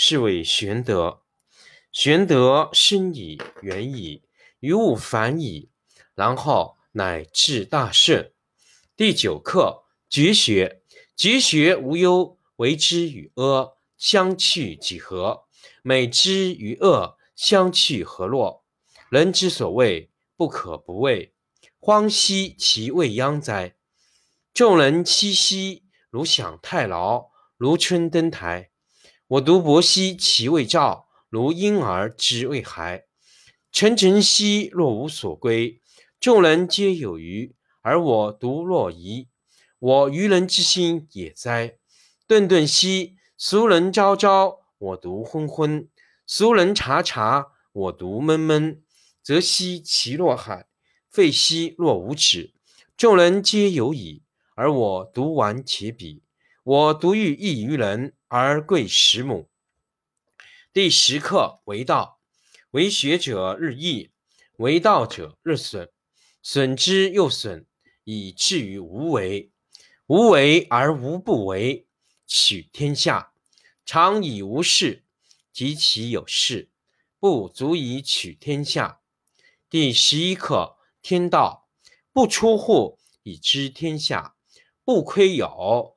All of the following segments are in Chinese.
是谓玄德。玄德深矣，远矣，于物反矣，然后乃至大顺。第九课绝学。绝学无忧，为之与阿，相去几何？美之与恶，相去何若？人之所谓不可不畏，荒兮其未央哉！众人熙熙，如享太牢，如春登台。我独泊兮其未兆，如婴儿之未孩。沉沉兮若无所归，众人皆有余，而我独若遗。我愚人之心也哉！顿顿兮俗人昭昭，我独昏昏；俗人察察，我独闷闷。则兮其若海，废兮若无止。众人皆有矣，而我独顽且鄙。我独欲异于人。而贵十母。第十课为道，为学者日益，为道者日损，损之又损，以至于无为。无为而无不为。取天下常以无事，及其有事，不足以取天下。第十一课天道，不出户以知天下，不窥有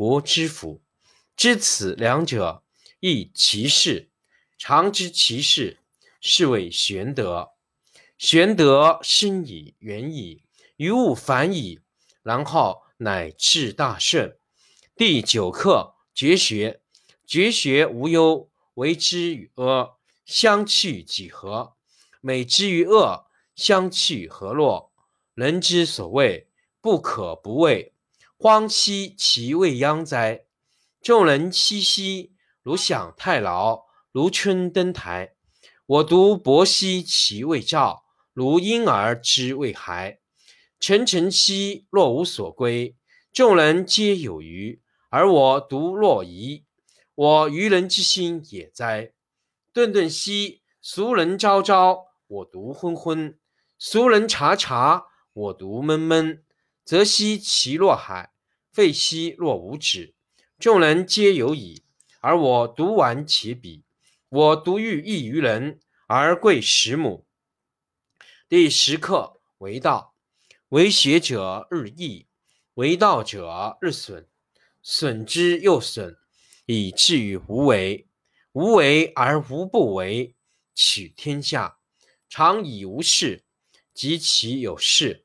国之福。知此两者，亦其事。常知其事，是谓玄德。玄德深矣，远矣，于物反矣，然后乃至大顺。第九课绝学。绝学无忧，为之与阿，相去几何？美之与恶，相去何若？人之所谓不可不为，荒兮其未央哉！众人熙熙，如享太牢，如春登台。我独泊兮其未兆，如婴儿之未孩。沉沉兮若无所归，众人皆有余，而我独若遗。我愚人之心也哉！顿顿兮俗人昭昭，我独昏昏；俗人察察，我独闷闷。则兮其若海，废兮若无止。众人皆有矣，而我独顽其鄙。我独欲异于人，而贵十母。第十课为道，为学者日益，为道者日损，损之又损，以至于无为。无为而无不为。取天下常以无事，及其有事，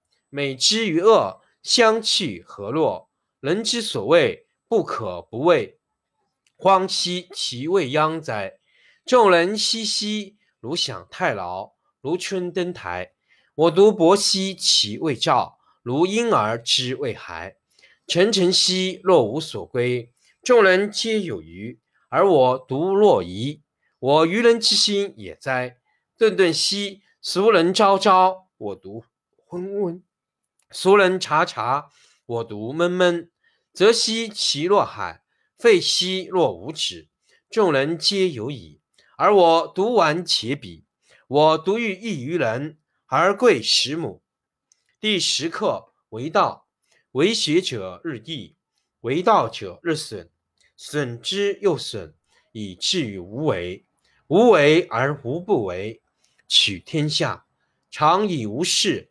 美之与恶，相去何若？人之所谓不可不畏，荒兮其未央哉！众人熙熙，如享太牢，如春登台。我独泊兮其未兆，如婴儿之未孩。沉沉兮若无所归，众人皆有余，而我独若遗。我愚人之心也哉！顿顿兮俗人昭昭，我独昏昏；俗人察察，我独闷闷。则兮其若海，废兮若无止。众人皆有矣，而我独顽且鄙。我独欲异于人，而贵十母。第十课为道，为学者日益，为道者日损，损之又损，以至于无为。无为而无不为，取天下常以无事，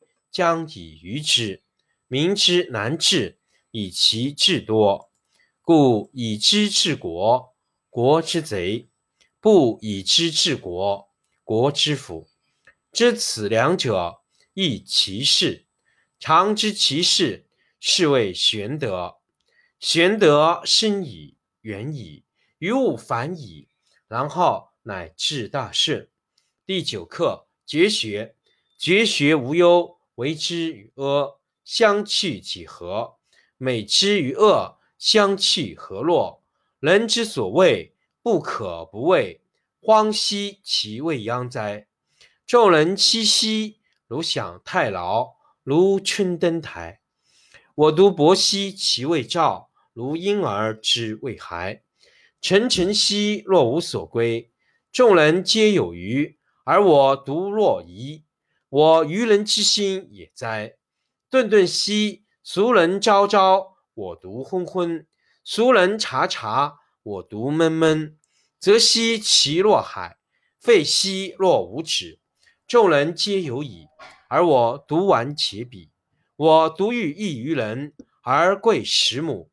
将以愚之。民之难治，以其智多。故以知治国，国之贼；不以知治国，国之福。知此两者，亦其事。常知其事，是谓玄德。玄德深矣，远矣，于物反矣，然后乃至大顺。第九课：绝学。绝学无忧，为之与阿，相去几何？美之与恶。相去何若？人之所谓不可不畏，荒兮其未央哉！众人熙熙，如享太牢，如春登台。我独泊兮其未兆，如婴儿之未孩。沉沉兮若无所归，众人皆有余，而我独若遗。我愚人之心也哉！顿顿兮俗人昭昭。我独昏昏，俗人察察；我独闷闷。则兮其若海，废兮若无止。众人皆有矣，而我独顽且鄙。我独欲异于人，而贵十母。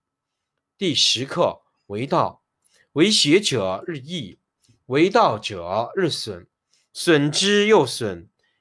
第十课为道，为学者日益，为道者日损，损之又损，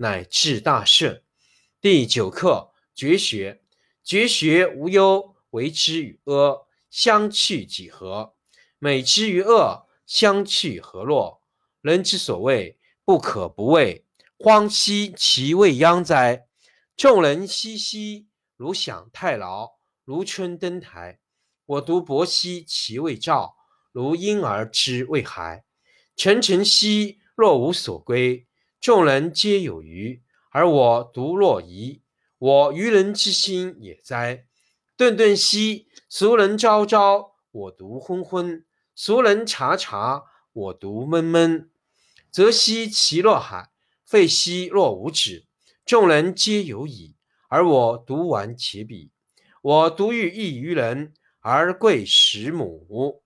乃至大顺。第九课：绝学。绝学无忧。为之与阿，相去几何？美之与恶，相去何若？人之所谓不可不畏，荒兮其未央哉！众人熙熙，如享太牢，如春登台。我独泊兮其未兆，如婴儿之未孩。沉沉兮若无所归，众人皆有余，而我独若遗。我愚人之心也哉！顿顿兮，俗人昭昭，我独昏昏；俗人察察，我独闷闷。则兮其若海，废兮若无止，众人皆有矣，而我独顽且鄙。我独欲异于人，而贵十母。